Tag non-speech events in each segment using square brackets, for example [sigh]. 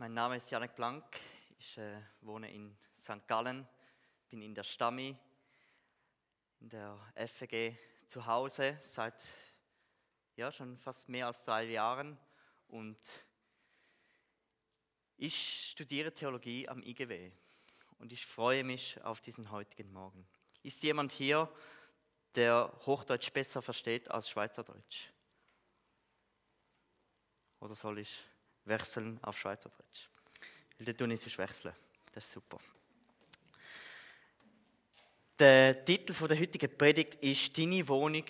mein Name ist Janek Blank. Ich äh, wohne in St. Gallen, bin in der Stammi, in der FG zu Hause seit ja, schon fast mehr als drei Jahren und ich studiere Theologie am IGW und ich freue mich auf diesen heutigen Morgen. Ist jemand hier, der Hochdeutsch besser versteht als Schweizerdeutsch? Oder soll ich wechseln auf Schweizerdeutsch? Weil ich sonst wechseln. Das ist super. Der Titel der heutigen Predigt ist Deine Wohnung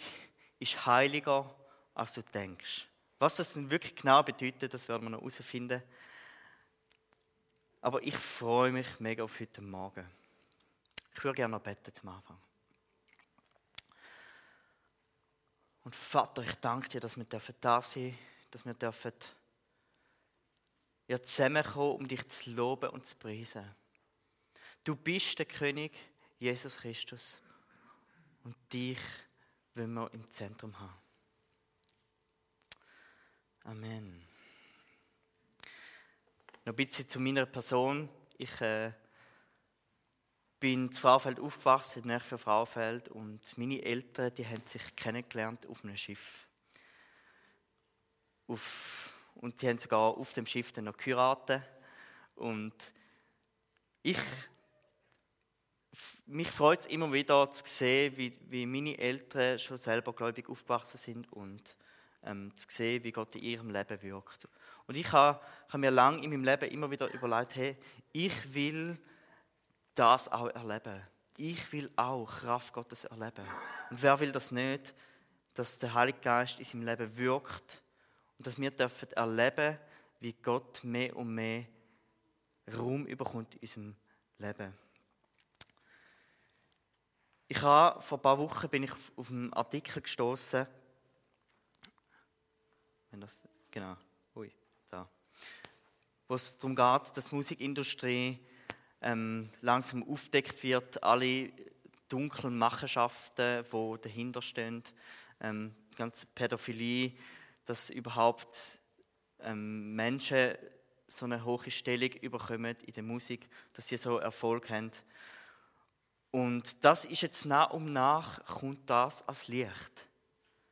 ist heiliger, als du denkst. Was das denn wirklich genau bedeutet, das werden wir noch herausfinden. Aber ich freue mich mega auf heute Morgen. Ich würde gerne noch beten zum Anfang. Und Vater, ich danke dir, dass wir da sein dürfen, dass wir dürfen ja, zusammenkommen, um dich zu loben und zu preisen. Du bist der König, Jesus Christus. Und dich wollen wir im Zentrum haben. Amen. Noch ein bisschen zu meiner Person. Ich äh, bin in Frauenfeld aufgewachsen, in für Frauenfeld. Und meine Eltern, die haben sich kennengelernt auf einem Schiff. Auf und sie haben sogar auf dem Schiff dann noch geheiratet. Und ich, mich freut es immer wieder zu sehen, wie, wie meine Eltern schon selber gläubig aufgewachsen sind und ähm, zu sehen, wie Gott in ihrem Leben wirkt. Und ich habe, habe mir lange in meinem Leben immer wieder überlegt, hey, ich will das auch erleben. Ich will auch Kraft Gottes erleben. Und wer will das nicht, dass der Heilige Geist in seinem Leben wirkt und dass wir dürfen erleben, wie Gott mehr und mehr Raum überkommt in unserem Leben. Ich habe, vor ein paar Wochen bin ich auf, einen Artikel gestoßen. Wenn das, genau, ui, da. Wo es darum geht, dass die Musikindustrie ähm, langsam aufdeckt wird, alle dunklen Machenschaften, die dahinter stehen, ähm, die ganze Pädophilie, dass überhaupt ähm, Menschen so eine hohe Stellung überkommen in der Musik, dass sie so Erfolg haben. Und das ist jetzt nach und nach kommt das als Licht.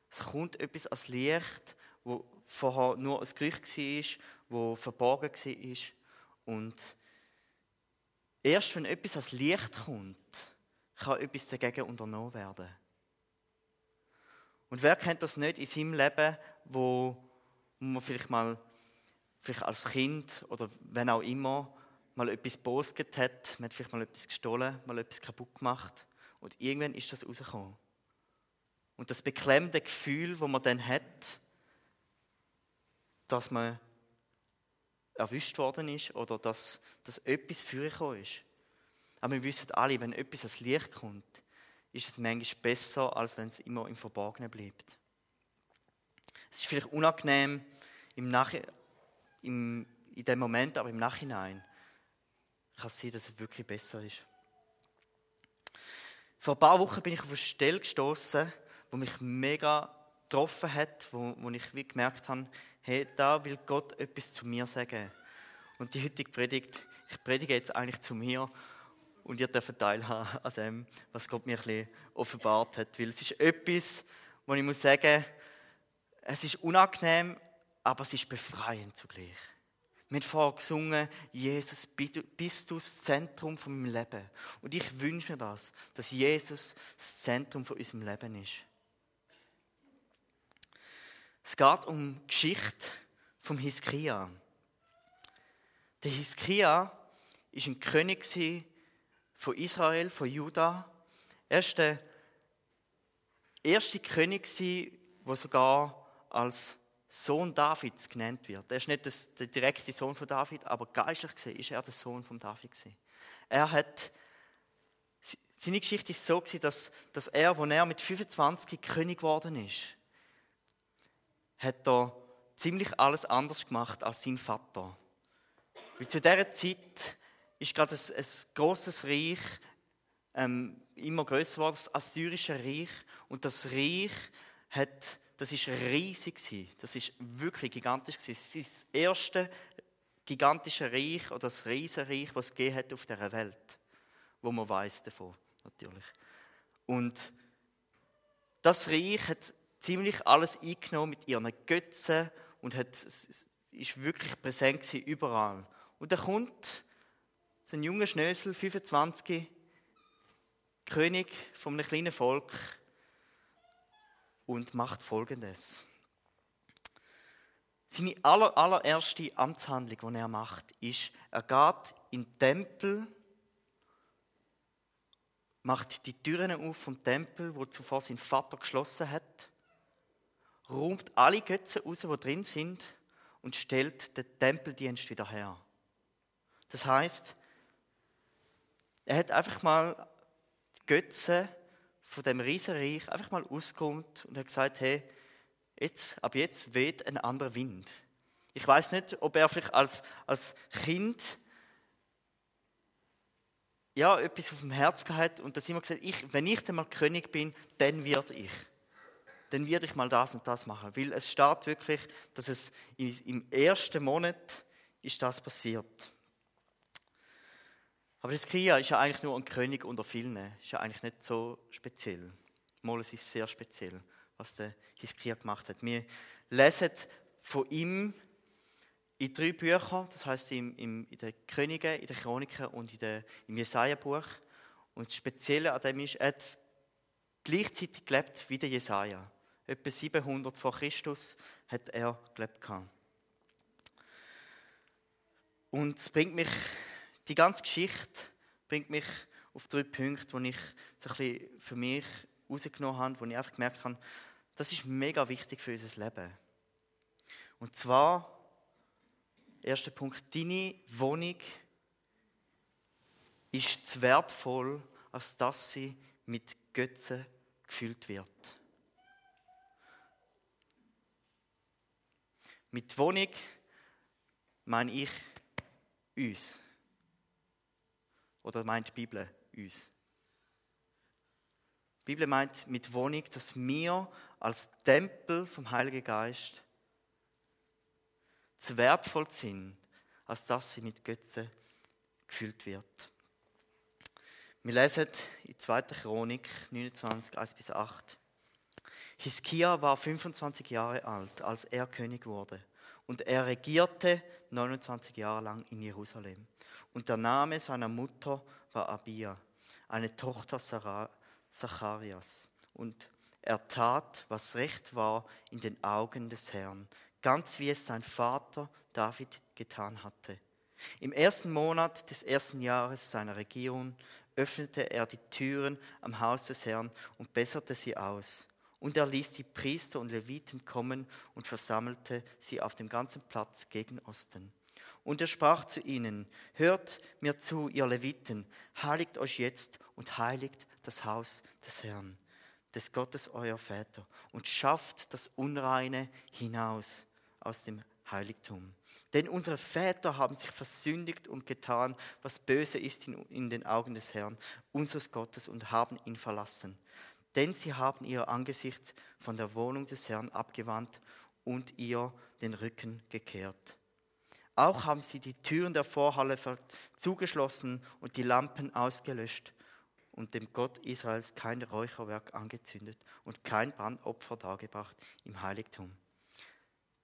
Es kommt etwas als Licht, wo vorher nur ein Gerücht war, wo verborgen war. Und erst wenn etwas als Licht kommt, kann etwas dagegen unternommen werden. Und wer kennt das nicht in seinem Leben, wo man vielleicht mal vielleicht als Kind oder wenn auch immer mal etwas bosget hat, man hat vielleicht mal etwas gestohlen, mal etwas kaputt gemacht und irgendwann ist das rausgekommen. Und das beklemmende Gefühl, wo man dann hat, dass man erwischt worden ist oder dass, dass etwas vorgekommen ist. Aber wir wissen alle, wenn etwas ans Licht kommt, ist es manchmal besser, als wenn es immer im Verborgenen bleibt. Es ist vielleicht unangenehm im Nach im, in dem Moment, aber im Nachhinein kann es sein, dass es wirklich besser ist. Vor ein paar Wochen bin ich auf eine Stelle gestoßen, wo mich mega getroffen hat, wo, wo ich wie gemerkt habe, hey, da will Gott etwas zu mir sagen. Und die heutige Predigt, ich predige jetzt eigentlich zu mir und ihr dürft teilhaben an dem, was Gott mir ein bisschen offenbart hat. Weil es ist etwas, wo ich muss sagen, es ist unangenehm, aber es ist befreiend zugleich. Wir haben vorher gesungen, Jesus, bist du das Zentrum von meinem Leben. Und ich wünsche mir das, dass Jesus das Zentrum von unserem Leben ist. Es geht um die Geschichte vom Hiskia. Der Hiskia war ein König von Israel, von Juda. Er war der erste König, der sogar als Sohn Davids genannt wird. Er ist nicht der direkte Sohn von David, aber geistlich gesehen ist er der Sohn von David. Er hat seine Geschichte ist so dass, dass er, als er mit 25 König geworden ist, hat er ziemlich alles anders gemacht als sein Vater. Weil zu dieser Zeit ist gerade ein, ein großes Reich ähm, immer größer geworden, das assyrische Reich. Und das Reich hat, das ist riesig gewesen. Das ist wirklich gigantisch gewesen. Es ist das erste gigantische Reich oder das Riesenreich, was es gegeben hat auf dieser Welt, wo man weiß davon natürlich. Und das Reich hat ziemlich alles eingenommen mit ihren Götzen und hat, ist wirklich präsent überall. Und da kommt so ein junger Schnösel, 25, König von einem kleinen Volk und macht Folgendes. Seine aller, allererste Amtshandlung, die er macht, ist, er geht in den Tempel, macht die Türen auf vom Tempel, wo zuvor sein Vater geschlossen hat, räumt alle Götzen raus, die drin sind, und stellt den Tempeldienst wieder her. Das heißt, er hat einfach mal die Götzen von dem Riesenreich einfach mal ausgeräumt und hat gesagt, hey, jetzt, ab jetzt weht ein anderer Wind. Ich weiß nicht, ob er vielleicht als, als Kind ja, etwas auf dem Herz gehabt und dass immer gesagt ich, wenn ich dann mal König bin, dann werde ich. Dann werde ich mal das und das machen. Weil es steht wirklich, dass es im ersten Monat ist das passiert. Aber das Kia ist ja eigentlich nur ein König unter vielen. Ist ja eigentlich nicht so speziell. Mal, es ist sehr speziell, was der Hiskia gemacht hat. Wir lesen von ihm in drei Büchern, das heißt in, in, in den Königen, in den Chroniken und in der, im Jesaja-Buch. Und das Spezielle an dem ist, er hat gleichzeitig gelebt wie der Jesaja. Etwa 700 vor Christus hat er gelebt. Und es bringt mich die ganze Geschichte bringt mich auf drei Punkte, die ich so ein bisschen für mich rausgenommen habe, wo ich einfach gemerkt habe, das ist mega wichtig für unser Leben. Und zwar, erster Punkt, deine Wohnung ist zu wertvoll, als dass sie mit Götzen gefüllt wird. Mit Wohnung meine ich uns. Oder meint die Bibel uns? Die Bibel meint mit Wohnung, dass wir als Tempel vom Heiligen Geist zu wertvoll sind, als dass sie mit Götzen gefüllt wird. Wir lesen in 2. Chronik 29, 1 bis 8. Hiskia war 25 Jahre alt, als er König wurde. Und er regierte 29 Jahre lang in Jerusalem. Und der Name seiner Mutter war Abia, eine Tochter Zacharias. Und er tat, was recht war in den Augen des Herrn, ganz wie es sein Vater David getan hatte. Im ersten Monat des ersten Jahres seiner Regierung öffnete er die Türen am Haus des Herrn und besserte sie aus. Und er ließ die Priester und Leviten kommen und versammelte sie auf dem ganzen Platz gegen Osten. Und er sprach zu ihnen, hört mir zu, ihr Leviten, heiligt euch jetzt und heiligt das Haus des Herrn, des Gottes euer Väter, und schafft das Unreine hinaus aus dem Heiligtum. Denn unsere Väter haben sich versündigt und getan, was böse ist in, in den Augen des Herrn, unseres Gottes, und haben ihn verlassen. Denn sie haben ihr Angesicht von der Wohnung des Herrn abgewandt und ihr den Rücken gekehrt. Auch haben sie die Türen der Vorhalle zugeschlossen und die Lampen ausgelöscht und dem Gott Israels kein Räucherwerk angezündet und kein Brandopfer dargebracht im Heiligtum.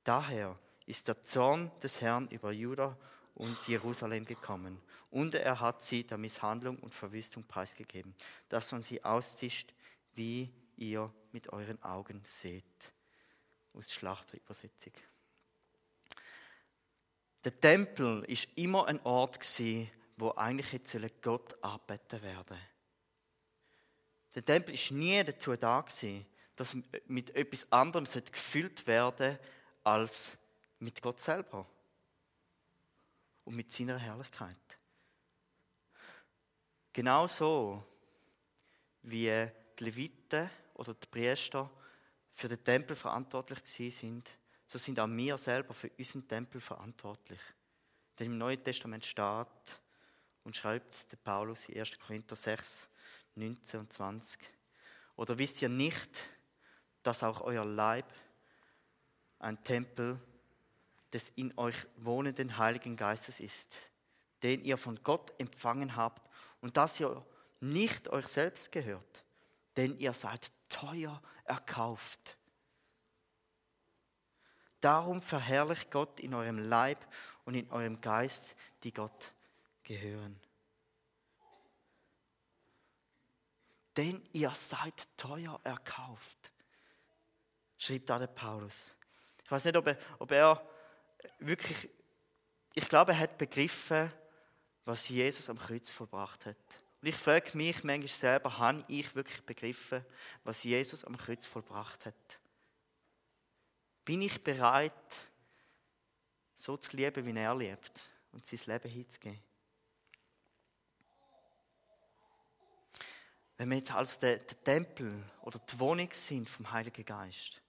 Daher ist der Zorn des Herrn über Juda und Jerusalem gekommen und er hat sie der Misshandlung und Verwüstung preisgegeben, dass man sie auszischt, wie ihr mit euren Augen seht. Aus Schlachterübersetzung. Der Tempel ist immer ein Ort gewesen, wo eigentlich jetzt Gott anbeten werden. Der Tempel ist nie dazu da gewesen, dass mit etwas anderem gefüllt werden als mit Gott selber und mit seiner Herrlichkeit. Genauso wie die Leviten oder die Priester für den Tempel verantwortlich sind, so sind auch wir selber für unseren Tempel verantwortlich. Denn im Neuen Testament steht und schreibt der Paulus in 1. Korinther 6, 19 und 20. Oder wisst ihr nicht, dass auch euer Leib ein Tempel des in euch wohnenden Heiligen Geistes ist, den ihr von Gott empfangen habt und dass ihr nicht euch selbst gehört, denn ihr seid teuer erkauft. Darum verherrlicht Gott in eurem Leib und in eurem Geist, die Gott gehören. Denn ihr seid teuer erkauft, schrieb da der Paulus. Ich weiß nicht, ob er, ob er wirklich, ich glaube, er hat begriffen, was Jesus am Kreuz verbracht hat. Und ich frage mich manchmal selber, habe ich wirklich begriffen, was Jesus am Kreuz vollbracht hat? Bin ich bereit, so zu lieben, wie er liebt und sein Leben hinzugeben? Wenn wir jetzt also der, der Tempel oder die Wohnung sind vom Heiligen Geist,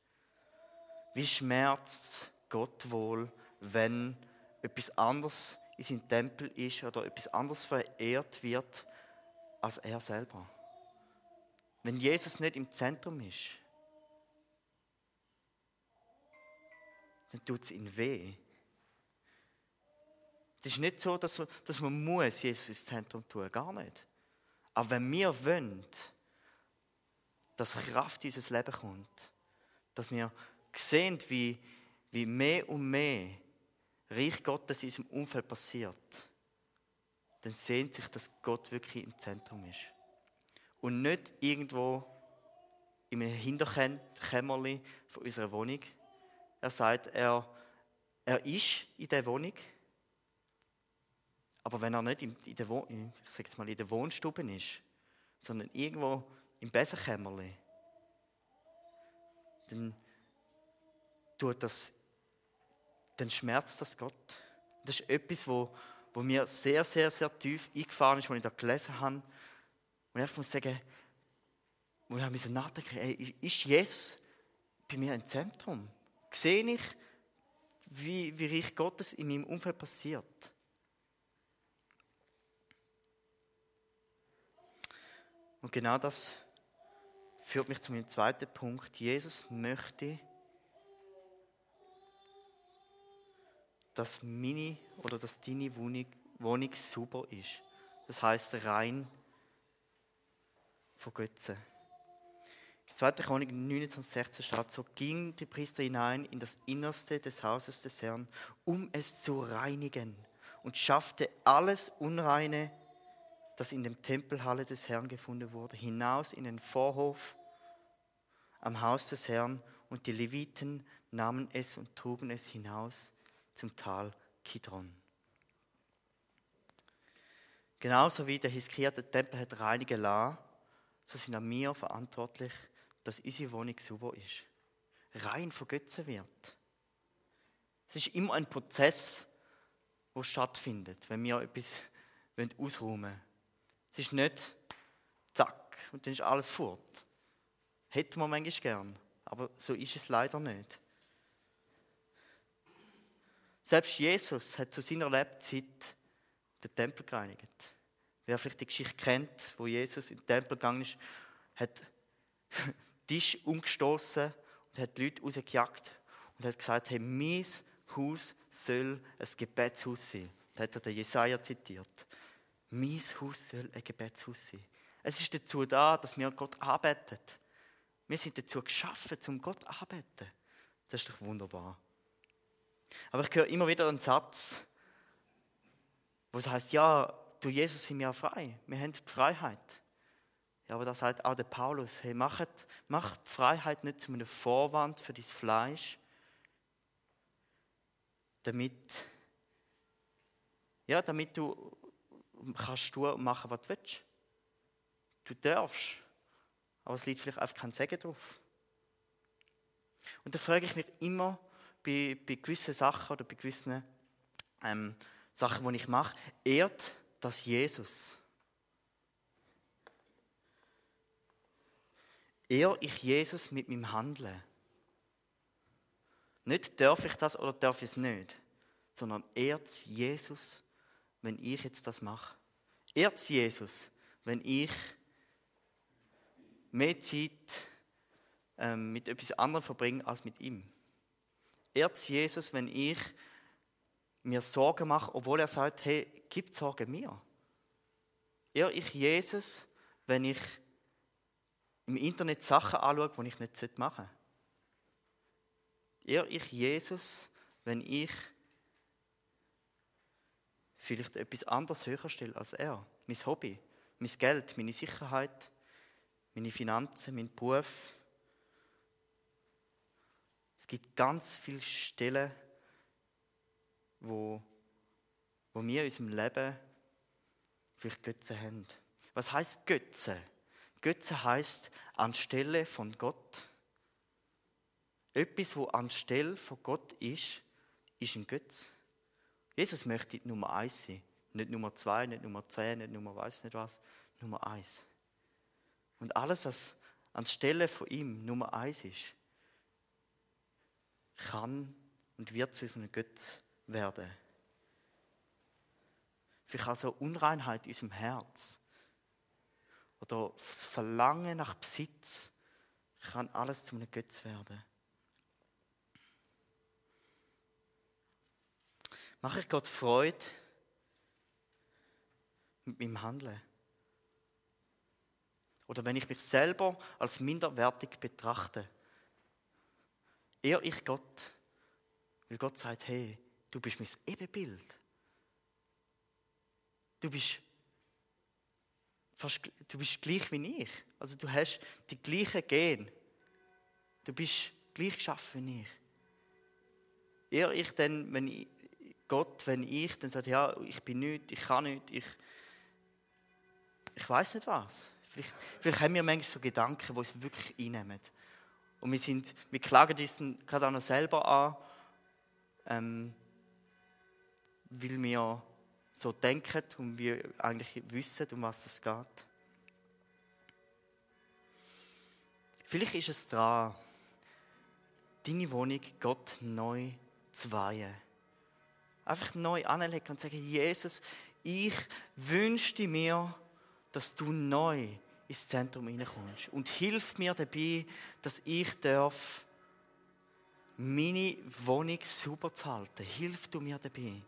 wie schmerzt Gott wohl, wenn etwas anderes in seinem Tempel ist oder etwas anderes verehrt wird als er selber? Wenn Jesus nicht im Zentrum ist, dann tut es ihm weh. Es ist nicht so, dass, dass man muss Jesus ins Zentrum tun, gar nicht. Aber wenn wir wollen, dass Kraft in unser Leben kommt, dass wir sehen, wie, wie mehr und mehr Reich Gottes in unserem Umfeld passiert, dann sehnt sich, dass Gott wirklich im Zentrum ist. Und nicht irgendwo in einem Hinterkämmerli von unserer Wohnung. Er sagt, er, er ist in der Wohnung, aber wenn er nicht in, in der, ich sag's mal, in der Wohnstube ist, sondern irgendwo im Besenkämmerli, dann tut das, dann schmerzt das Gott. Das ist etwas, wo, wo mir sehr, sehr, sehr tief eingefahren ist, als ich da gelesen habe. Und ich muss sagen, wo ich nachdenken, ey, ist Jesus bei mir im Zentrum? Sehe ich, wie, wie Reich Gottes in meinem Umfeld passiert? Und genau das führt mich zu meinem zweiten Punkt. Jesus möchte, dass meine oder dass deine Wohnung, Wohnung super ist. Das heißt rein von Götzen. 2. Chronik 29,16 steht, so ging die Priester hinein in das Innerste des Hauses des Herrn, um es zu reinigen und schaffte alles Unreine das in dem Tempelhalle des Herrn gefunden wurde, hinaus in den Vorhof am Haus des Herrn und die Leviten nahmen es und trugen es hinaus zum Tal Kidron. Genauso wie der Hiskia den Tempel hat reinigen lassen, so sind wir verantwortlich, dass unsere Wohnung sauber ist. Rein von Götzen wird. Es ist immer ein Prozess, der stattfindet, wenn wir etwas ausräumen wollen. Es ist nicht zack und dann ist alles fort. Hätte man manchmal gern, aber so ist es leider nicht. Selbst Jesus hat zu seiner Lebzeit den Tempel gereinigt. Wer vielleicht die Geschichte kennt, wo Jesus in den Tempel gegangen ist, hat Tisch umgestoßen und hat die Leute rausgejagt und hat gesagt, hey, mein Haus soll ein Gebetshaus sein. Da hat er den Jesaja zitiert. Mein Haus soll ein Gebetshaus sein. Es ist dazu da, dass wir Gott arbeiten. Wir sind dazu geschaffen, zum Gott arbeiten. Das ist doch wunderbar. Aber ich höre immer wieder einen Satz, wo es heißt, ja, du Jesus sind wir auch frei. Wir haben die Freiheit. Ja, aber da sagt auch der Paulus, hey, mach, mach die Freiheit nicht zu einem Vorwand für dein Fleisch, damit, ja, damit du kannst und machen, was du willst. Du darfst, aber es liegt vielleicht einfach kein Segen drauf. Und da frage ich mich immer bei, bei gewissen Sachen oder bei gewissen ähm, Sachen, die ich mache, ehrt das Jesus? Ehr ich Jesus mit meinem Handeln? Nicht darf ich das oder darf ich es nicht, sondern ehrt Jesus wenn ich jetzt das mache? Ehrt Jesus, wenn ich mehr Zeit ähm, mit etwas anderem verbringe als mit ihm? Ehrt Jesus, wenn ich mir Sorgen mache, obwohl er sagt, hey, gib Sorge mir. Eher ich Jesus, wenn ich im Internet Sachen anschaue, die ich nicht machen sollte. Eher ich Jesus, wenn ich vielleicht etwas anderes höher stelle als er. Mein Hobby, mein Geld, meine Sicherheit, meine Finanzen, mein Beruf. Es gibt ganz viele Stellen, wo, wo wir in unserem Leben vielleicht Götze haben. Was heißt Götze? Götze heißt anstelle von Gott. Etwas, wo anstelle von Gott ist, ist ein Götz. Jesus möchte Nummer eins sein. Nicht Nummer zwei, nicht Nummer zehn, nicht Nummer weiß nicht was. Nummer eins. Und alles, was anstelle von ihm Nummer eins ist, kann und wird zu einem Götz werden. Vielleicht auch so Unreinheit in unserem Herz oder das Verlangen nach Besitz kann alles zu einem Götz werden. Mache ich Gott Freude mit meinem Handeln? Oder wenn ich mich selber als minderwertig betrachte, eher ich Gott, weil Gott sagt, hey, du bist mein Ebenbild. Du bist, du bist gleich wie ich. Also du hast die gleichen Gen. Du bist gleich geschaffen wie ich. Eher ich dann, wenn ich, Gott, wenn ich dann sage, ja, ich bin nichts, ich kann nichts, ich, ich weiß nicht was. Vielleicht, vielleicht haben wir manchmal so Gedanken, die uns wirklich einnehmen. Und wir, sind, wir klagen uns gerade auch noch selber an, ähm, weil wir so denken und wir eigentlich wissen, um was es geht. Vielleicht ist es dran, deine Wohnung Gott neu zu weihen. Einfach neu anlegen und sagen, Jesus, ich wünschte mir, dass du neu ins Zentrum hineinkommst. Und hilf mir dabei, dass ich darf meine Wohnung sauber zu halten. Hilf du mir dabei.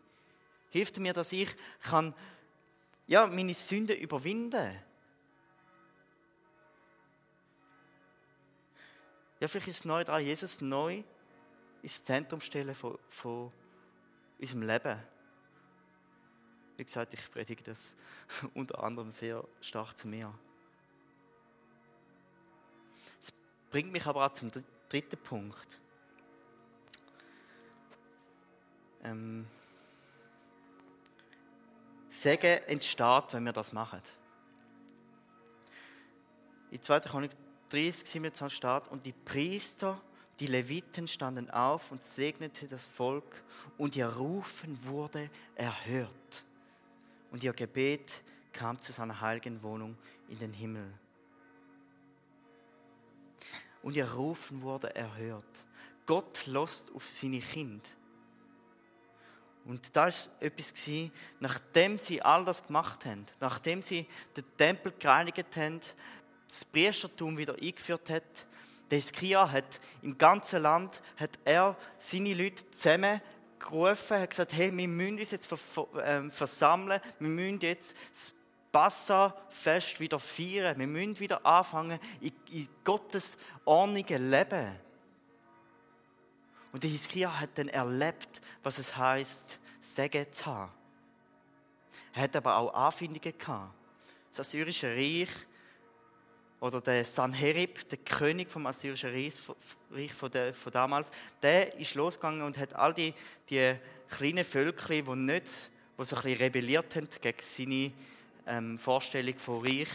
Hilf du mir, dass ich kann, ja, meine Sünden überwinden kann. Ja, vielleicht ist es neu dran, Jesus neu ins Zentrum stellen von, von unserem Leben. Wie gesagt, ich predige das [laughs] unter anderem sehr stark zu mir. Das bringt mich aber auch zum dritten Punkt. Ähm, Segen entsteht, wenn wir das machen. In 2. Chronik 30, 27 steht, und die Priester die Leviten standen auf und segnete das Volk und ihr Rufen wurde erhört. Und ihr Gebet kam zu seiner heiligen Wohnung in den Himmel. Und ihr Rufen wurde erhört. Gott lost auf seine Kinder. Und da war etwas, nachdem sie all das gemacht haben, nachdem sie den Tempel gereinigt haben, das Priestertum wieder eingeführt haben, der Hiskia hat im ganzen Land hat er seine Leute zusammengerufen, hat gesagt, hey, wir müssen uns jetzt ähm, versammeln, wir müssen jetzt das Passa-Fest wieder feiern, wir müssen wieder anfangen, in, in Gottes Ordnung leben. Und der Hiskia hat dann erlebt, was es heißt, Segen zu haben. Er hat aber auch Anfindungen gehabt. Das assyrische Reich oder der Sanherib, der König vom assyrischen Reich von, der, von damals, der ist losgegangen und hat all die, die kleinen Völker, die nicht, die so ein bisschen rebelliert haben gegen seine ähm, Vorstellung von Reich,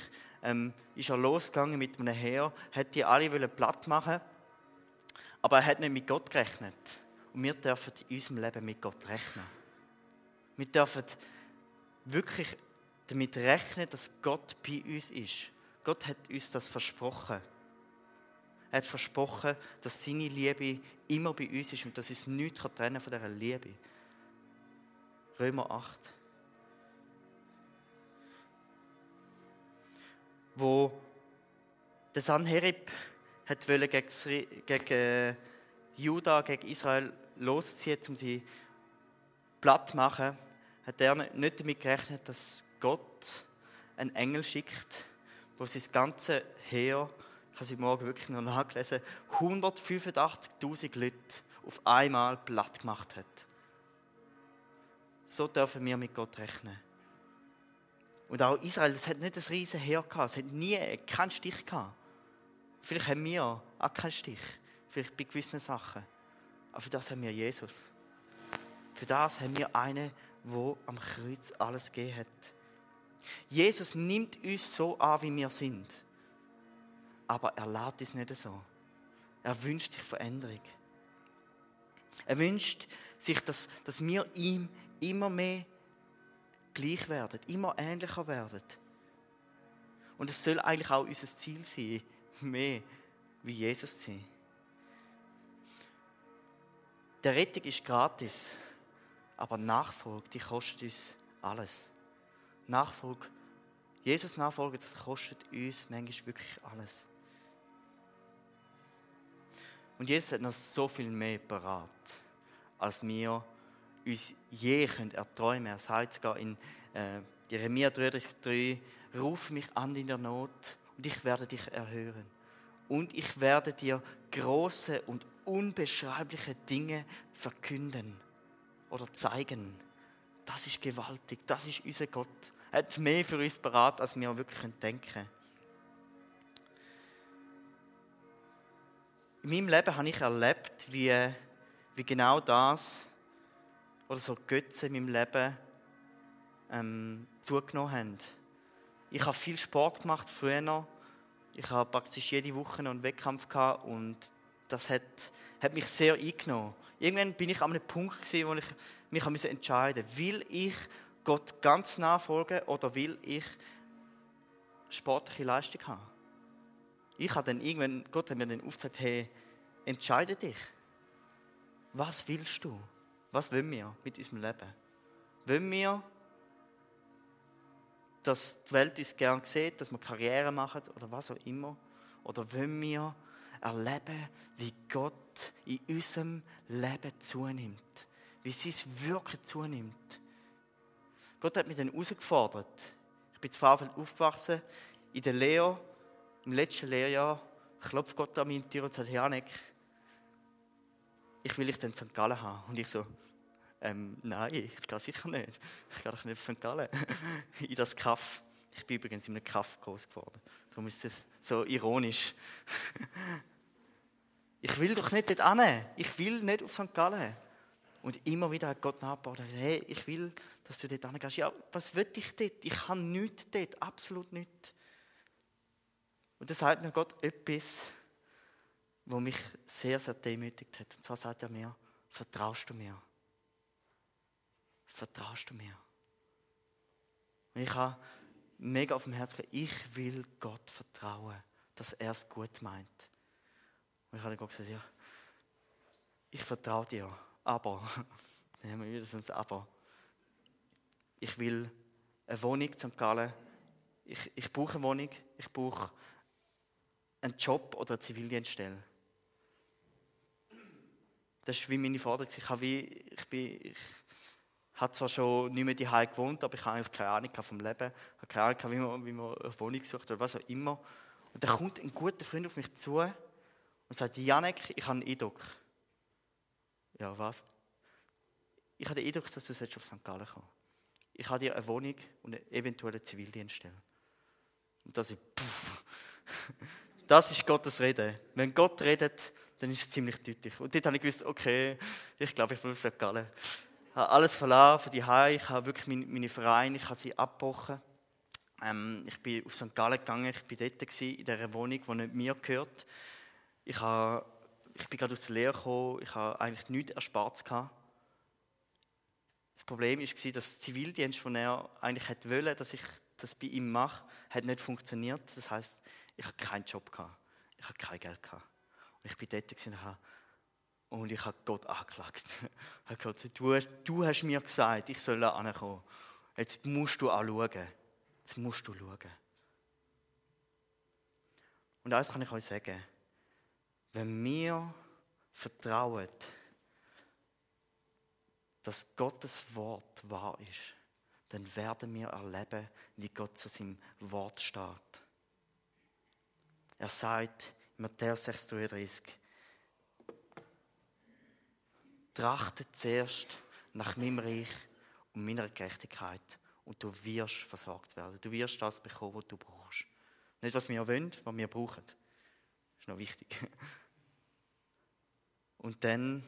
ähm, ist er losgegangen mit einem Heer, hat die alle platt machen aber er hat nicht mit Gott gerechnet. Und wir dürfen in unserem Leben mit Gott rechnen. Wir dürfen wirklich damit rechnen, dass Gott bei uns ist Gott hat uns das versprochen. Er hat versprochen, dass seine Liebe immer bei uns ist und dass es nichts trennen von dieser Liebe. Römer 8. Wo der Sanherib hat gegen, gegen Juda, gegen Israel losziehen, um sie platt machen, hat er nicht damit gerechnet, dass Gott einen Engel schickt, wo sein ganze Heer, ich habe sie morgen wirklich noch nachgelesen, 185.000 Leute auf einmal platt gemacht hat. So dürfen wir mit Gott rechnen. Und auch Israel, es hat nicht ein riesen Heer gehabt, es hat nie keinen Stich gehabt. Vielleicht haben wir auch keinen Stich, vielleicht bei gewissen Sachen. Aber für das haben wir Jesus. Für das haben wir einen, wo am Kreuz alles gegeben hat. Jesus nimmt uns so an, wie wir sind. Aber er lässt es nicht so. Er wünscht sich Veränderung. Er wünscht sich, dass, dass wir ihm immer mehr gleich werden, immer ähnlicher werden. Und es soll eigentlich auch unser Ziel sein, mehr wie Jesus zu sein. Der Rettung ist gratis, aber Nachfolge, die kostet uns alles. Nachfolge, Jesus Nachfolge, das kostet uns manchmal wirklich alles. Und Jesus hat noch so viel mehr parat, als wir uns je können erträumen. Er sagt sogar in äh, Jeremia 33,3, ruf mich an in der Not und ich werde dich erhören. Und ich werde dir große und unbeschreibliche Dinge verkünden oder zeigen. Das ist gewaltig, das ist unser Gott. Er hat mehr für uns parat, als wir wirklich denken. In meinem Leben habe ich erlebt, wie, wie genau das oder so Götze in meinem Leben ähm, zugenommen haben. Ich habe viel Sport gemacht früher noch. Ich habe praktisch jede Woche einen Wettkampf gehabt und das hat, hat mich sehr eingenommen. Irgendwann bin ich an einem Punkt gewesen, wo ich mich entscheiden musste, will ich Gott ganz nachfolgen oder will ich sportliche Leistung haben? Ich habe dann irgendwann, Gott hat mir dann aufgezeigt, hey, entscheide dich. Was willst du? Was wollen wir mit unserem Leben? Wollen wir, dass die Welt uns gern sieht, dass wir Karriere machen oder was auch immer? Oder wollen wir erleben, wie Gott in unserem Leben zunimmt? Wie sein Wirken zunimmt? Gott hat mich dann herausgefordert. Ich bin zu Frauenfeld aufgewachsen, in der Lehre, im letzten Lehrjahr, klopft Gott an meine Tür und sagt, Janik, ich will dich in St. Gallen haben. Und ich so, ähm, nein, ich gehe sicher nicht. Ich gehe doch nicht auf St. Gallen. [laughs] in das Kaff. Ich bin übrigens in einem Kaff groß geworden. Darum ist es so ironisch. [laughs] ich will doch nicht dort hin. Ich will nicht auf St. Gallen. Und immer wieder hat Gott nachgebaut. Hey, ich will, dass du dort hingehst. Ja, was will ich dort? Ich habe nichts dort. Absolut nichts. Und dann sagt mir Gott etwas, wo mich sehr, sehr demütigt hat. Und zwar sagt er mir, vertraust du mir? Vertraust du mir? Und ich habe mega auf dem Herzen, ich will Gott vertrauen, dass er es gut meint. Und ich habe Gott gesagt, ja, ich vertraue dir, aber, [laughs] dann haben wir wieder so ein Aber. Ich will eine Wohnung St. Gallen. Ich, ich brauche eine Wohnung, ich brauche einen Job oder eine Zivildienststelle. Das ist wie meine Forderung. Ich habe, wie, ich bin, ich habe zwar schon nicht mehr die gewohnt, aber ich habe eigentlich keine Ahnung vom Leben. Habe keine Ahnung, wie man, wie man eine Wohnung sucht oder was auch immer. Und dann kommt ein guter Freund auf mich zu und sagt, Janek, ich habe einen Eindruck. Ja, was? Ich habe den Eindruck, dass du auf St. Gallen kommen Ich habe dir eine Wohnung und eine eventuelle Zivildienststelle. Und das ist, pff, [laughs] das ist Gottes Rede. Wenn Gott redet, dann ist es ziemlich deutlich. Und dort habe ich gewusst, okay, ich glaube, ich will auf St. Gallen. Habe alles verlassen für die. Ich habe wirklich meine, meine Vereine, ich habe sie abgebrochen. Ähm, ich bin auf St. Gallen gegangen, ich war dort gewesen, in dieser Wohnung, die nicht mir gehört. Ich, habe, ich bin gerade aus der Lehre gekommen, ich habe eigentlich nichts erspart. Gehabt. Das Problem war, dass der Zivildienst, den er eigentlich wollen, dass ich das bei ihm mache, hat nicht funktioniert. Das heißt, ich habe keinen Job gehabt. Ich habe kein Geld gehabt. Und ich bin dort und ich habe Gott angeklagt. [laughs] Ich habe gesagt, du, du hast mir gesagt, ich soll da ankommen. Jetzt musst du auch schauen. Jetzt musst du schauen. Und eines kann ich euch sagen. Wenn wir vertrauen, dass Gottes Wort wahr ist, dann werden wir erleben, wie Gott zu seinem Wort steht. Er sagt in Matthäus 6,33, Trachte zuerst nach meinem Reich und meiner Gerechtigkeit und du wirst versorgt werden. Du wirst das bekommen, was du brauchst. Nicht, was wir wollen, was wir brauchen. Das ist noch wichtig. [laughs] Und dann,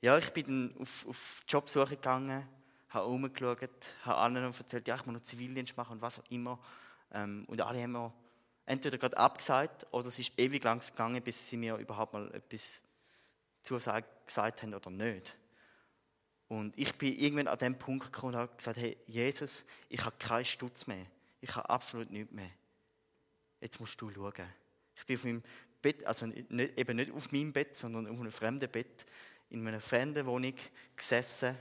ja, ich bin dann auf, auf Jobsuche gegangen, habe umgeschaut, habe allen erzählt, ja, ich muss noch Zivildienst machen und was auch immer. Ähm, und alle haben mir entweder gerade abgesagt oder es ist ewig lang gegangen, bis sie mir überhaupt mal etwas zugesagt haben oder nicht. Und ich bin irgendwann an dem Punkt gekommen und habe gesagt, hey, Jesus, ich habe keinen Stutz mehr. Ich habe absolut nichts mehr. Jetzt musst du schauen. Ich bin auf meinem Bett, also nicht, eben nicht auf meinem Bett, sondern auf einem fremden Bett, in einer fremden Wohnung gesessen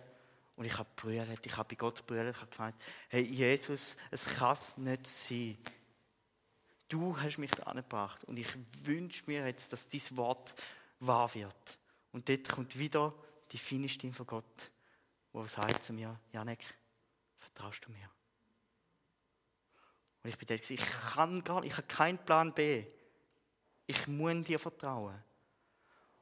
und ich habe brüllt, ich habe bei Gott brüllt, ich habe gemeint, hey Jesus, es kann nicht sein. Du hast mich da angebracht und ich wünsche mir jetzt, dass dieses Wort wahr wird. Und dort kommt wieder die feine Stimme von Gott, wo sagt zu mir, Janek, vertraust du mir? Und ich bin dort, ich kann gar nicht, ich habe keinen Plan B. Ich muss dir vertrauen.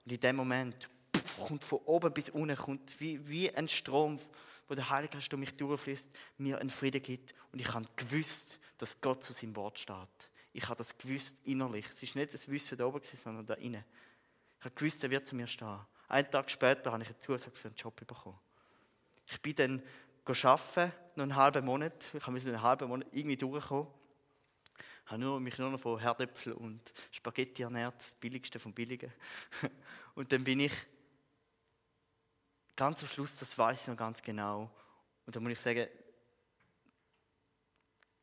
Und in dem Moment pff, kommt von oben bis unten kommt wie, wie ein Strom, wo der Heilige Geist durch mich durchfließt, mir einen Frieden gibt. Und ich habe gewusst, dass Gott zu seinem Wort steht. Ich habe das gewusst innerlich. Es ist nicht das Wissen da oben, sondern da innen. Ich habe gewusst, er wird zu mir stehen. Einen Tag später habe ich eine Zusage für einen Job bekommen. Ich bin dann arbeiten, noch einen halben Monat. Ich musste einen halben Monat irgendwie durchkommen. Ich habe mich nur noch von Herdöpfel und Spaghetti ernährt, das Billigste vom Billigen. [laughs] Und dann bin ich ganz am Schluss, das weiß ich noch ganz genau. Und da muss ich sagen,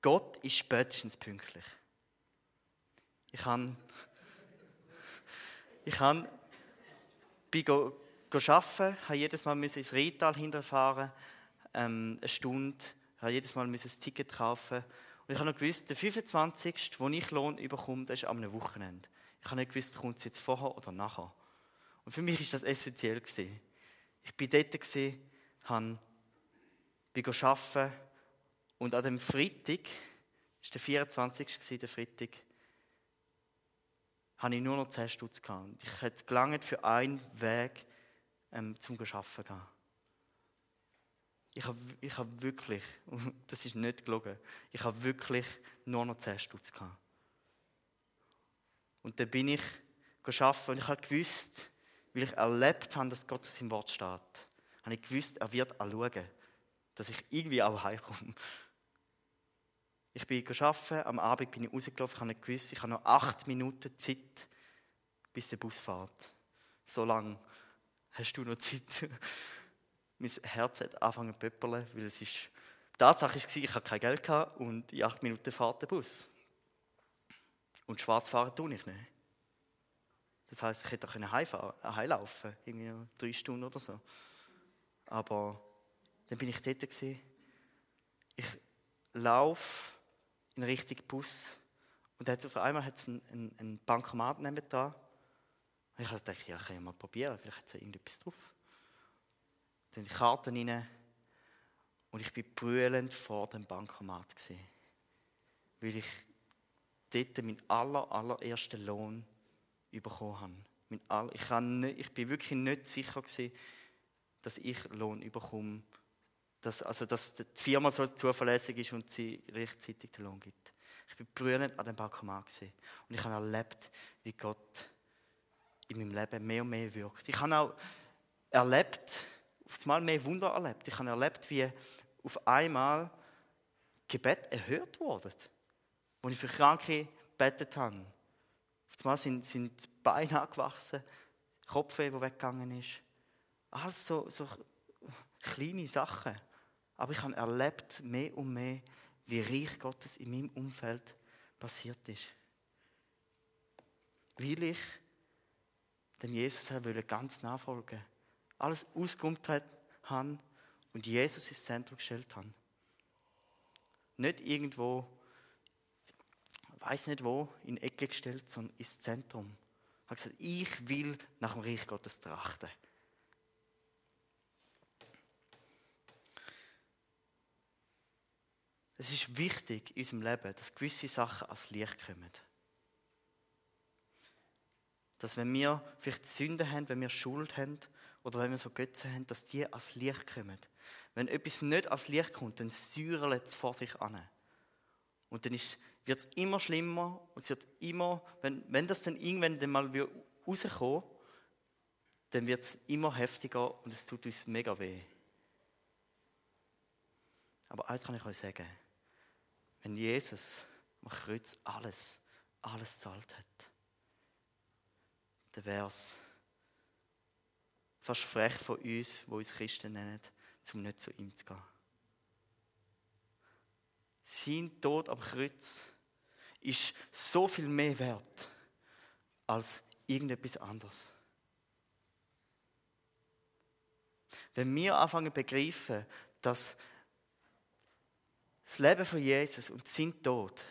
Gott ist spätestens pünktlich. Ich habe ich habe bin arbeiten, habe jedes Mal ins Retal hinterfahren, ähm, eine Stunde, habe jedes Mal ein Ticket kaufen. Und ich habe noch gewusst, der 25., wo ich Lohn bekomme, das ist am Wochenende. Ich habe nicht gewusst, kommt es jetzt vorher oder nachher. Und für mich ist das essentiell gewesen. Ich bin dort gewesen, habe, bin arbeiten und an dem Freitag, das war der 24. der Freitag, habe ich nur noch 10 Stutz gehabt. Ich hätte gelangt für einen Weg ähm, zum Arbeiten gehen. Ich habe, ich habe wirklich, [laughs] das ist nicht gelogen, ich habe wirklich nur noch 10 Stutz gehabt. Und dann bin ich arbeiten und ich habe gewusst, weil ich erlebt habe, dass Gott zu seinem Wort steht, habe ich gewusst, er wird auch schauen, dass ich irgendwie auch heimkomme. Ich bin arbeiten, am Abend bin ich rausgelaufen, ich habe nicht gewusst, ich habe noch acht Minuten Zeit, bis der Bus fährt. So lange hast du noch Zeit. [laughs] mein Herz hat angefangen zu pöppeln, weil es ist, die Tatsache war, ich hatte kein Geld und in acht Minuten fährt der Bus. Und schwarz fahren tue ich nicht. Das heisst, ich hätte auch heimfahren, heimlaufen irgendwie drei Stunden oder so. Aber dann bin ich dort gewesen. Ich laufe in Richtung Bus. Und jetzt auf einmal hat einen, einen, einen Bankomat neben da. Und ich gedacht, ja, kann ich mal probieren, vielleicht hat es irgendetwas drauf. Dann die Karten rein. Und ich war brüllend vor dem Bankomat. Gewesen, weil ich dort meinen aller, allerersten Lohn bekommen habe. Mein all, ich, nicht, ich bin wirklich nicht sicher gewesen, dass ich Lohn bekomme dass, also, dass die Firma so zuverlässig ist und sie rechtzeitig den Lohn gibt. Ich bin brüllend an dem gesehen und ich habe erlebt, wie Gott in meinem Leben mehr und mehr wirkt. Ich habe auch erlebt, auf einmal mehr Wunder erlebt. Ich habe erlebt, wie auf einmal Gebet erhört wurde, wo ich für Kranke betet habe. Auf einmal sind, sind die Beine angewachsen, Kopfweh, der weggegangen ist. Alles so, so kleine Sachen. Aber ich habe erlebt, mehr und mehr, wie reich Gottes in meinem Umfeld passiert ist. Weil ich dem Jesus ganz nachfolgen Alles ausgeräumt habe und Jesus ins Zentrum gestellt habe. Nicht irgendwo, weiß nicht wo, in Ecke gestellt, sondern ins Zentrum. Ich habe gesagt, ich will nach dem Reich Gottes trachten. Es ist wichtig in unserem Leben, dass gewisse Sachen ans Licht kommen. Dass wenn wir vielleicht Sünden haben, wenn wir Schuld haben oder wenn wir so Götze haben, dass die ans Licht kommen. Wenn etwas nicht ans Licht kommt, dann säuert es vor sich an. Und dann wird es immer schlimmer und es wird immer, wenn, wenn das dann irgendwann dann mal rauskommt, dann wird es immer heftiger und es tut uns mega weh. Aber eins kann ich euch sagen. Wenn Jesus am Kreuz alles, alles zahlt hat, dann wäre es fast frech von uns, wo uns Christen nennen, um nicht zu ihm zu gehen. Sein Tod am Kreuz ist so viel mehr wert als irgendetwas anderes. Wenn wir anfangen zu begreifen, dass das Leben von Jesus und sein Tod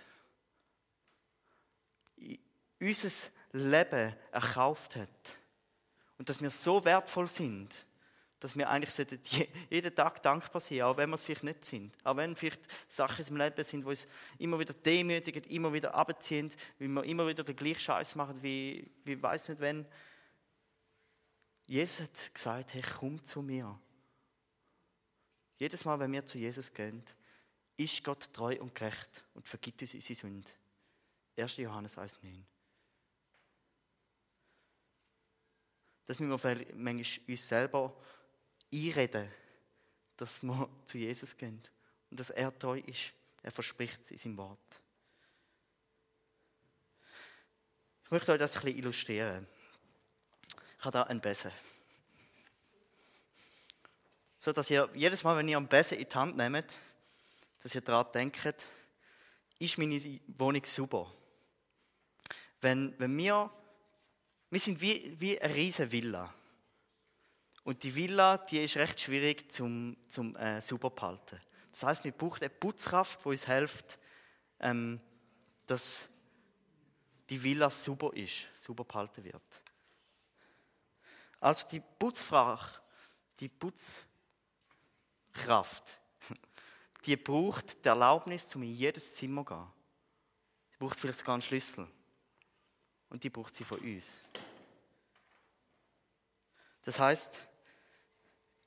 unser Leben erkauft hat und dass wir so wertvoll sind, dass wir eigentlich jeden Tag dankbar sein, auch wenn wir es vielleicht nicht sind. Auch wenn vielleicht Sachen im Leben sind, die uns immer wieder demütigen, immer wieder abziehen, wie wir immer wieder den gleichen Scheiß machen, wie, wie weiß nicht wenn. Jesus hat gesagt, hey, komm zu mir. Jedes Mal, wenn wir zu Jesus gehen, ist Gott treu und gerecht und vergibt uns unsere Sünde. 1. Johannes 1,9. Das müssen wir manchmal uns selber einreden, dass wir zu Jesus gehen und dass er treu ist. Er verspricht es in seinem Wort. Ich möchte euch das ein bisschen illustrieren. Ich habe da einen Besen. So dass ihr jedes Mal, wenn ihr einen Besen in die Hand nehmt, dass ihr daran denkt, ist meine Wohnung super? Wenn, wenn wir, wir sind wie, wie eine riesige Villa. Und die Villa, die ist recht schwierig zum, zum äh, sauber behalten. Das heißt, wir brauchen eine Putzkraft, die uns hilft, ähm, dass die Villa sauber ist, sauber behalten wird. Also die Putzfrage, die Putzkraft, die braucht die Erlaubnis, um in jedes Zimmer zu gehen. Die braucht vielleicht sogar einen Schlüssel. Und die braucht sie von uns. Das heißt,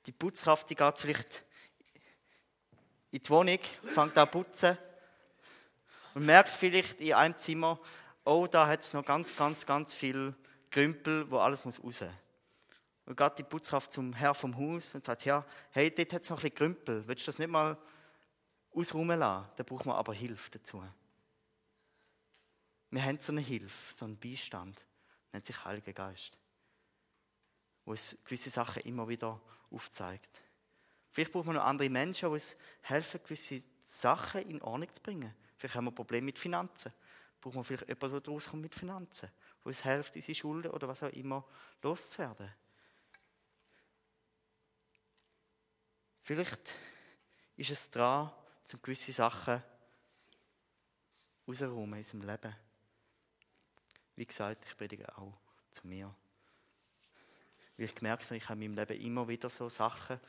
die Putzkraft, die geht vielleicht in die Wohnung, fängt an zu putzen und merkt vielleicht in einem Zimmer, oh, da hat es noch ganz, ganz, ganz viel Grümpel, wo alles muss raus. Und geht die Putzkraft zum Herr vom Haus und sagt, ja, hey, dort hat es noch ein bisschen Grümpel, willst du das nicht mal ausräumen lassen? Da braucht man aber Hilfe dazu. Wir haben so eine Hilfe, so einen Beistand, nennt sich Heiliger Geist wo uns gewisse Sachen immer wieder aufzeigt. Vielleicht braucht man noch andere Menschen, die uns helfen, gewisse Sachen in Ordnung zu bringen. Vielleicht haben wir Probleme mit Finanzen. Braucht man vielleicht jemanden, der rauskommt mit Finanzen, der uns hilft, unsere Schulden oder was auch immer loszuwerden. Vielleicht ist es dran, um gewisse Sachen rauszuräumen in unserem Leben. Wie gesagt, ich predige auch zu mir. Weil ich gemerkt habe, ich habe in meinem Leben immer wieder so Sachen,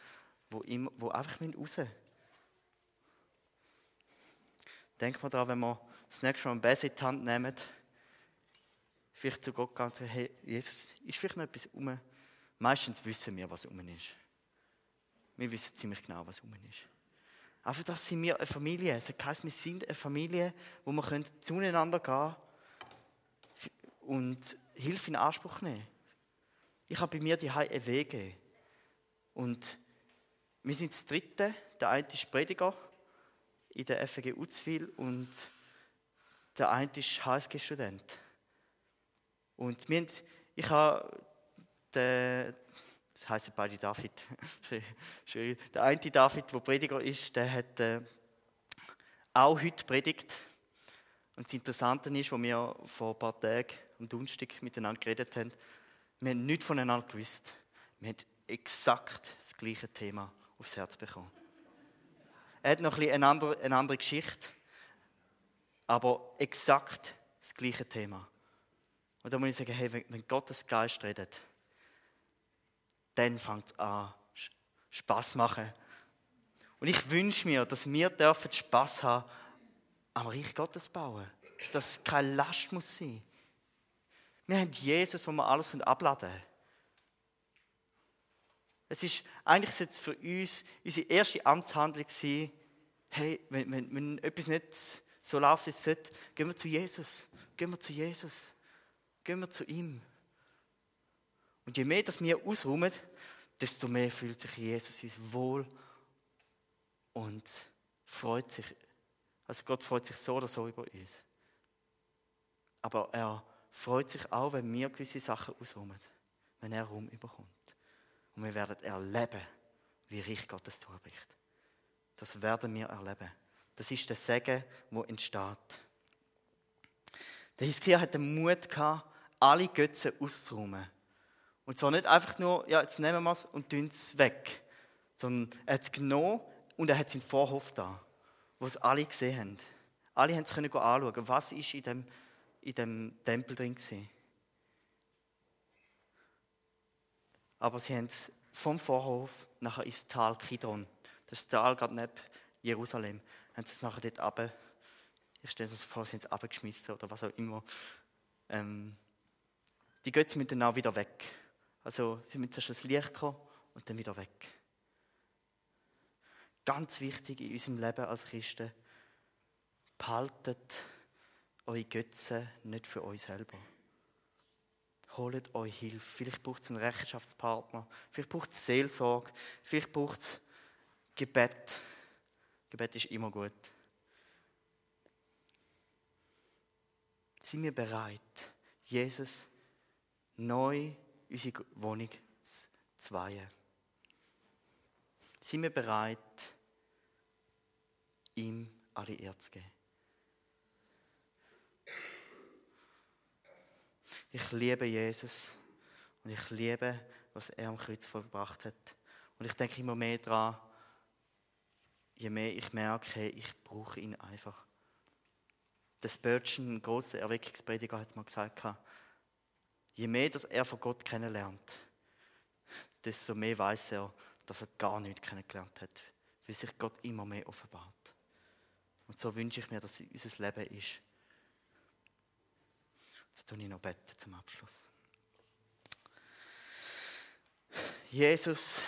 wo, immer, wo einfach raus müssen. Denk mal daran, wenn wir das nächste Mal ein Besen in die Hand nehmen, vielleicht zu Gott gehen und sagen, hey, Jesus, ist vielleicht noch etwas um? Meistens wissen wir, was um ist. Wir wissen ziemlich genau, was um ist. Einfach, dass sind wir eine Familie. Das heisst, wir sind eine Familie, wo wir zueinander gehen und Hilfe in Anspruch nehmen ich habe bei mir die eine Wege. Und wir sind das Dritte. Der eine ist Prediger in der FG Uzwil und der eine ist HSG-Student. Und wir ich habe den, das heisst beide David. [laughs] der eine David, der Prediger ist, der hat äh, auch heute predigt. Und das Interessante ist, wo wir vor ein paar Tagen am Donnerstag miteinander geredet haben, wir haben nichts voneinander gewusst. Wir haben exakt das gleiche Thema aufs Herz bekommen. Er hat noch ein eine andere, eine andere Geschichte, aber exakt das gleiche Thema. Und da muss ich sagen, hey, wenn Gottes Geist redet, dann fängt es an, Spaß machen. Und ich wünsche mir, dass wir dürfen Spaß haben am Reich Gottes bauen. Dass keine Last muss sein. Wir haben Jesus, wo wir alles abladen können. Es ist eigentlich jetzt für uns unsere erste Amtshandlung gewesen, hey, wenn, wenn, wenn etwas nicht so läuft, wie es sollte, gehen wir zu Jesus. Gehen wir zu Jesus. Gehen wir zu ihm. Und je mehr dass wir ausräumen, desto mehr fühlt sich Jesus uns wohl und freut sich. Also Gott freut sich so oder so über uns. Aber er freut sich auch, wenn wir gewisse Sachen ausräumen, wenn er Raum überkommt. Und wir werden erleben, wie reich Gottes zubricht. Das werden wir erleben. Das ist der Segen, wo entsteht. Der Hiskia hat den Mut gehabt, alle Götzen auszuräumen. Und zwar nicht einfach nur, ja, jetzt nehmen wir es und tun es weg. Sondern er hat es genommen und er hat es in Vorhof da, wo es alle gesehen haben. Alle haben es können anschauen, was ist in dem, in dem Tempel drin war. Aber sie haben es vom Vorhof nachher ins Tal Kidron, das Tal gerade neben Jerusalem, haben sie es nachher dort runter, ich stelle mir so vor, sie haben es oder was auch immer. Ähm, die Götzen müssen dann auch wieder weg. Also sie müssen zuerst das Licht kommen und dann wieder weg. Ganz wichtig in unserem Leben als Christen, behaltet eure Götzen nicht für euch selber. Holt euch Hilfe. Vielleicht braucht es einen Rechenschaftspartner, vielleicht braucht es Seelsorge, vielleicht braucht es Gebet. Gebet ist immer gut. Sind wir bereit, Jesus neu unsere Wohnung zu weihen? Sind wir bereit, ihm alle Ehre zu geben? Ich liebe Jesus und ich liebe, was er am Kreuz vollbracht hat. Und ich denke immer mehr daran, je mehr ich merke, ich brauche ihn einfach. Der Spurgeon, ein großer Erweckungsprediger, hat mal gesagt, je mehr dass er von Gott kennenlernt, desto mehr weiß er, dass er gar nichts kennengelernt hat, wie sich Gott immer mehr offenbart. Und so wünsche ich mir, dass unser Leben ist. Jetzt tue ich noch beten zum Abschluss. Jesus,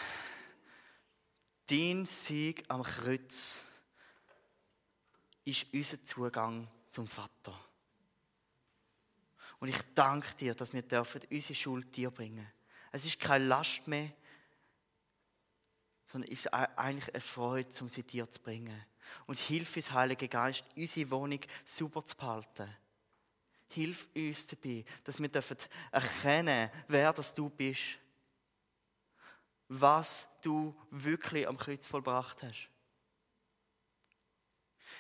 dein Sieg am Kreuz ist unser Zugang zum Vater. Und ich danke dir, dass wir dürfen unsere Schuld dir bringen. Es ist keine Last mehr, sondern es ist eigentlich eine Freude, um sie dir zu bringen. Und hilf uns, Heilige Geist, unsere Wohnung super zu behalten Hilf uns dabei, dass wir erkennen dürfen, wer das du bist. Was du wirklich am Kreuz vollbracht hast.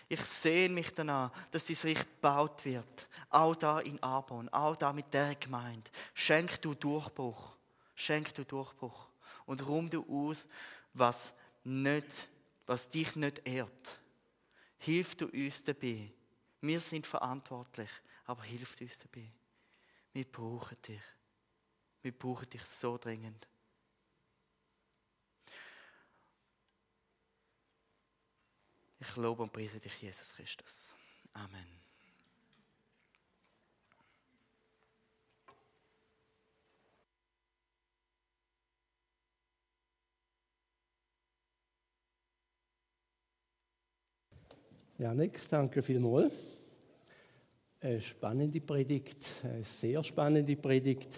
Ich sehe mich danach, dass dieses Reich gebaut wird. Auch da in Arbon, auch da mit der Gemeinde. Schenk du Durchbruch. Schenk du Durchbruch. Und rum du aus, was, nicht, was dich nicht ehrt. Hilf du uns dabei. Wir sind verantwortlich aber hilft uns dabei. Wir brauchen dich. Wir brauchen dich so dringend. Ich lobe und preise dich, Jesus Christus. Amen. Janik, danke vielmals. Eine spannende Predigt, eine sehr spannende Predigt.